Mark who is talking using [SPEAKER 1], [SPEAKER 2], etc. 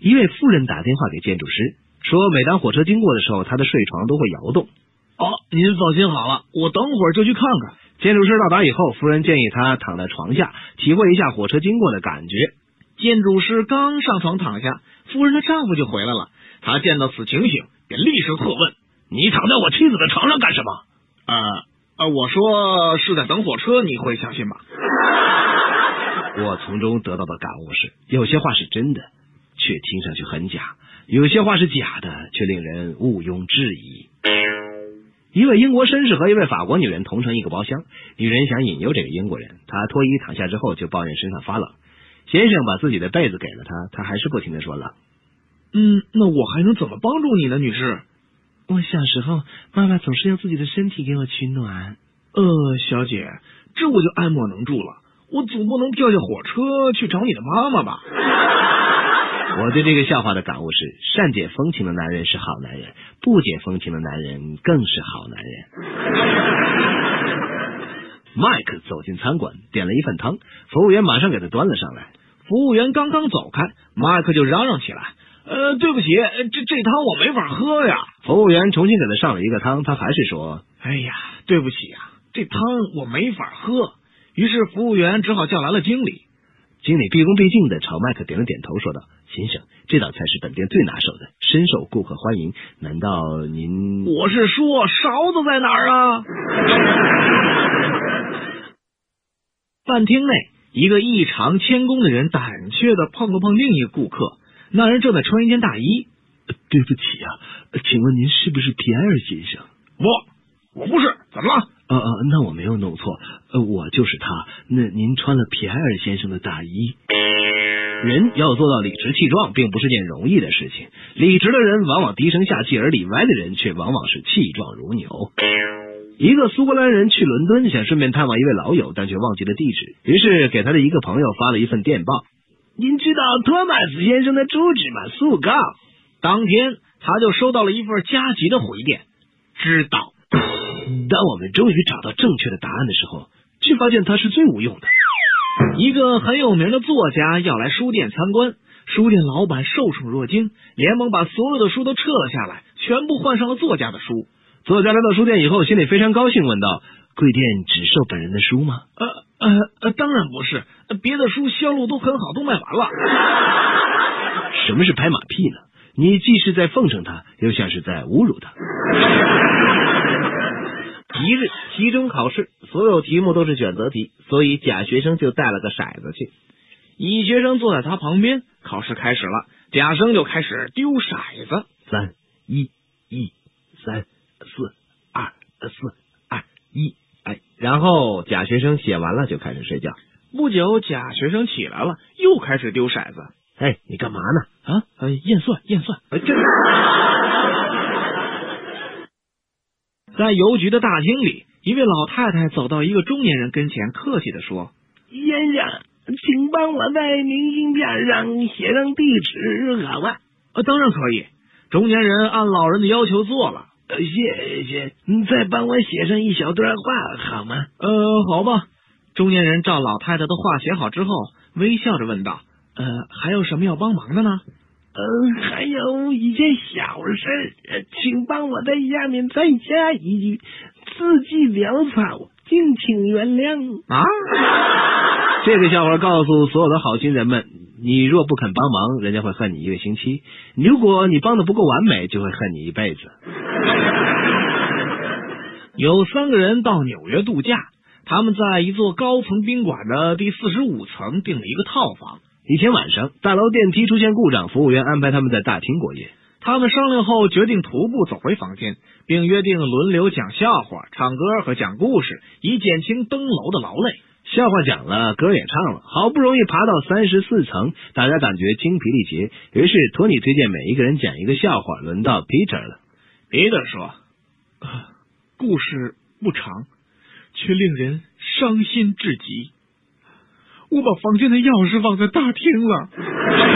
[SPEAKER 1] 一位妇人打电话给建筑师，说每当火车经过的时候，他的睡床都会摇动。
[SPEAKER 2] 哦，您放心好了，我等会儿就去看看。
[SPEAKER 1] 建筑师到达以后，夫人建议他躺在床下，体会一下火车经过的感觉。
[SPEAKER 2] 建筑师刚上床躺下，夫人的丈夫就回来了。他见到此情形，便厉声喝问：“
[SPEAKER 3] 你躺在我妻子的床上干什么？”“
[SPEAKER 2] 呃呃，我说是在等火车，你会相信吗？”
[SPEAKER 1] 我从中得到的感悟是：有些话是真的，却听上去很假；有些话是假的，却令人毋庸置疑。一位英国绅士和一位法国女人同乘一个包厢，女人想引诱这个英国人，她脱衣躺下之后就抱怨身上发冷。先生把自己的被子给了她，她还是不停的说冷。
[SPEAKER 2] 嗯，那我还能怎么帮助你呢，女士？
[SPEAKER 1] 我小时候，妈妈总是用自己的身体给我取暖。
[SPEAKER 2] 呃，小姐，这我就爱莫能助了。我总不能跳下火车去找你的妈妈吧？
[SPEAKER 1] 我对这个笑话的感悟是：善解风情的男人是好男人，不解风情的男人更是好男人。麦克走进餐馆，点了一份汤，服务员马上给他端了上来。
[SPEAKER 2] 服务员刚刚走开，麦克就嚷嚷起来：“呃，对不起，这这汤我没法喝呀！”
[SPEAKER 1] 服务员重新给他上了一个汤，他还是说：“
[SPEAKER 2] 哎呀，对不起啊，这汤我没法喝。”于是服务员只好叫来了经理。
[SPEAKER 1] 经理毕恭毕敬的朝麦克点了点头，说道：“先生，这道菜是本店最拿手的，深受顾客欢迎。难道您……
[SPEAKER 2] 我是说，勺子在哪儿啊？” 饭厅内，一个异常谦恭的人胆怯的碰了碰另一个顾客。那人正在穿一件大衣。
[SPEAKER 1] 对不起啊，请问您是不是皮埃尔先生？
[SPEAKER 2] 我，我不是，怎么了？
[SPEAKER 1] 呃呃，那我没有弄错，呃，呃我就是他。那您穿了皮埃尔先生的大衣。人要做到理直气壮，并不是件容易的事情。理直的人往往低声下气，而理歪的人却往往是气壮如牛。一个苏格兰人去伦敦，想顺便探望一位老友，但却忘记了地址，于是给他的一个朋友发了一份电报。
[SPEAKER 3] 您知道托马斯先生的住址吗？速告。
[SPEAKER 2] 当天他就收到了一份加急的回电，知道。
[SPEAKER 1] 当我们终于找到正确的答案的时候，却发现它是最无用的。
[SPEAKER 2] 一个很有名的作家要来书店参观，书店老板受宠若惊，连忙把所有的书都撤了下来，全部换上了作家的书。
[SPEAKER 1] 作家来到书店以后，心里非常高兴，问道：“贵店只售本人的书吗？”“
[SPEAKER 2] 呃呃呃，当然不是，别的书销路都很好，都卖完了。”“
[SPEAKER 1] 什么是拍马屁呢？你既是在奉承他，又像是在侮辱他。”
[SPEAKER 4] 一日期中考试，所有题目都是选择题，所以贾学生就带了个骰子去。
[SPEAKER 2] 乙学生坐在他旁边，考试开始了，贾生就开始丢骰子。
[SPEAKER 1] 三一一三四二四二一，
[SPEAKER 4] 哎，然后贾学生写完了就开始睡觉。
[SPEAKER 2] 不久，贾学生起来了，又开始丢骰子。
[SPEAKER 4] 哎，你干嘛呢？
[SPEAKER 2] 啊，呃，验算验算。
[SPEAKER 4] 哎，这。
[SPEAKER 2] 在邮局的大厅里，一位老太太走到一个中年人跟前，客气的说：“
[SPEAKER 3] 先生，请帮我在明信片上写上地址，好吗？”“
[SPEAKER 2] 呃，当然可以。”中年人按老人的要求做了。
[SPEAKER 3] “谢谢，你再帮我写上一小段话，好吗？”“
[SPEAKER 2] 呃，好吧。”中年人照老太太的话写好之后，微笑着问道：“呃，还有什么要帮忙的呢？”
[SPEAKER 3] 嗯，还有一件小事，请帮我在下面再加一句，字迹潦草，敬请原谅
[SPEAKER 2] 啊！
[SPEAKER 1] 这个笑话告诉所有的好心人们：你若不肯帮忙，人家会恨你一个星期；如果你帮的不够完美，就会恨你一辈子。
[SPEAKER 2] 有三个人到纽约度假，他们在一座高层宾馆的第四十五层订了一个套房。
[SPEAKER 1] 一天晚上，大楼电梯出现故障，服务员安排他们在大厅过夜。
[SPEAKER 2] 他们商量后决定徒步走回房间，并约定轮流讲笑话、唱歌和讲故事，以减轻登楼的劳累。
[SPEAKER 1] 笑话讲了，歌也唱了，好不容易爬到三十四层，大家感觉精疲力竭。于是托尼推荐每一个人讲一个笑话，轮到 Peter 了。
[SPEAKER 2] Peter 说：“故事不长，却令人伤心至极。”我把房间的钥匙忘在大厅了。